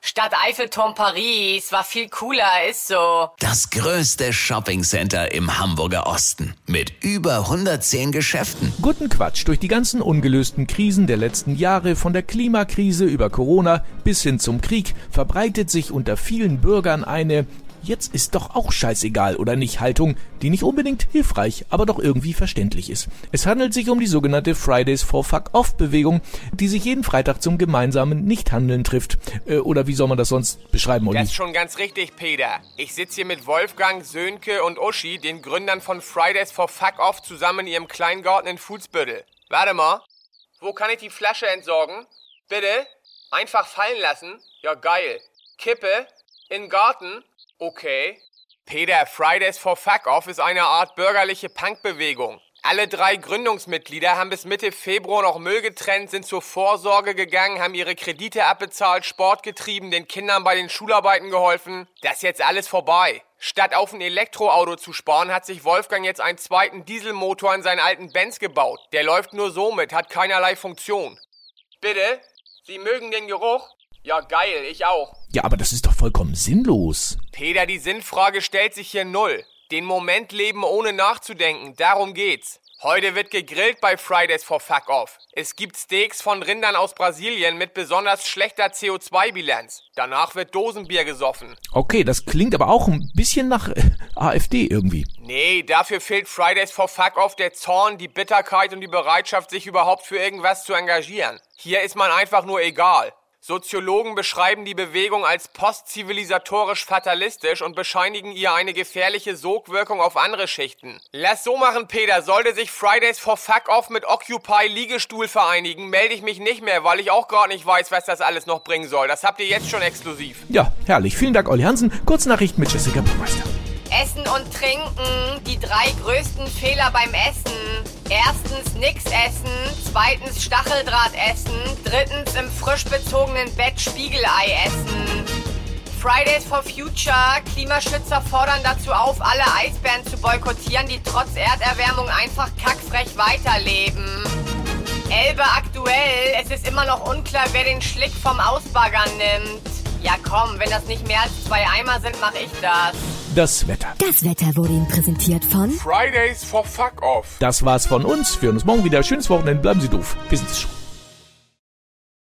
Stadt Eiffelturm Paris war viel cooler, ist so. Das größte Shoppingcenter im Hamburger Osten mit über 110 Geschäften. Guten Quatsch durch die ganzen ungelösten Krisen der letzten Jahre, von der Klimakrise über Corona bis hin zum Krieg, verbreitet sich unter vielen Bürgern eine jetzt ist doch auch scheißegal oder nicht Haltung, die nicht unbedingt hilfreich, aber doch irgendwie verständlich ist. Es handelt sich um die sogenannte Fridays for Fuck Off Bewegung, die sich jeden Freitag zum gemeinsamen Nichthandeln trifft. Äh, oder wie soll man das sonst beschreiben, Olli? Das ist schon ganz richtig, Peter. Ich sitze hier mit Wolfgang, Sönke und Uschi, den Gründern von Fridays for Fuck Off, zusammen in ihrem Kleingarten in Fußbüttel. Warte mal. Wo kann ich die Flasche entsorgen? Bitte? Einfach fallen lassen? Ja, geil. Kippe? In Garten? Okay. Peter, Fridays for Fuck Off ist eine Art bürgerliche Punkbewegung. Alle drei Gründungsmitglieder haben bis Mitte Februar noch Müll getrennt, sind zur Vorsorge gegangen, haben ihre Kredite abbezahlt, Sport getrieben, den Kindern bei den Schularbeiten geholfen. Das ist jetzt alles vorbei. Statt auf ein Elektroauto zu sparen, hat sich Wolfgang jetzt einen zweiten Dieselmotor in seinen alten Benz gebaut. Der läuft nur so mit, hat keinerlei Funktion. Bitte? Sie mögen den Geruch? Ja, geil, ich auch. Ja, aber das ist doch vollkommen sinnlos. Peter, die Sinnfrage stellt sich hier null. Den Moment leben ohne nachzudenken, darum geht's. Heute wird gegrillt bei Fridays for Fuck Off. Es gibt Steaks von Rindern aus Brasilien mit besonders schlechter CO2-Bilanz. Danach wird Dosenbier gesoffen. Okay, das klingt aber auch ein bisschen nach äh, AfD irgendwie. Nee, dafür fehlt Fridays for Fuck Off der Zorn, die Bitterkeit und die Bereitschaft, sich überhaupt für irgendwas zu engagieren. Hier ist man einfach nur egal. Soziologen beschreiben die Bewegung als postzivilisatorisch fatalistisch und bescheinigen ihr eine gefährliche Sogwirkung auf andere Schichten. Lass so machen, Peter. Sollte sich Fridays for Fuck Off mit Occupy Liegestuhl vereinigen, melde ich mich nicht mehr, weil ich auch gerade nicht weiß, was das alles noch bringen soll. Das habt ihr jetzt schon exklusiv. Ja, herrlich. Vielen Dank, Olli Hansen. Kurznachricht mit Jessica Buchmeister. Essen und Trinken, die drei größten Fehler beim Essen. Erstens nix essen, zweitens Stacheldraht essen, drittens im frisch bezogenen Bett Spiegelei essen. Fridays for Future, Klimaschützer fordern dazu auf, alle Eisbären zu boykottieren, die trotz Erderwärmung einfach kackfrech weiterleben. Elbe aktuell, es ist immer noch unklar, wer den Schlick vom Ausbaggern nimmt. Ja komm, wenn das nicht mehr als zwei Eimer sind, mach ich das. Das Wetter. Das Wetter wurde Ihnen präsentiert von Fridays for Fuck Off. Das war's von uns. Wir hören uns morgen wieder. Schönes Wochenende. Bleiben Sie doof. Wir sind es schon.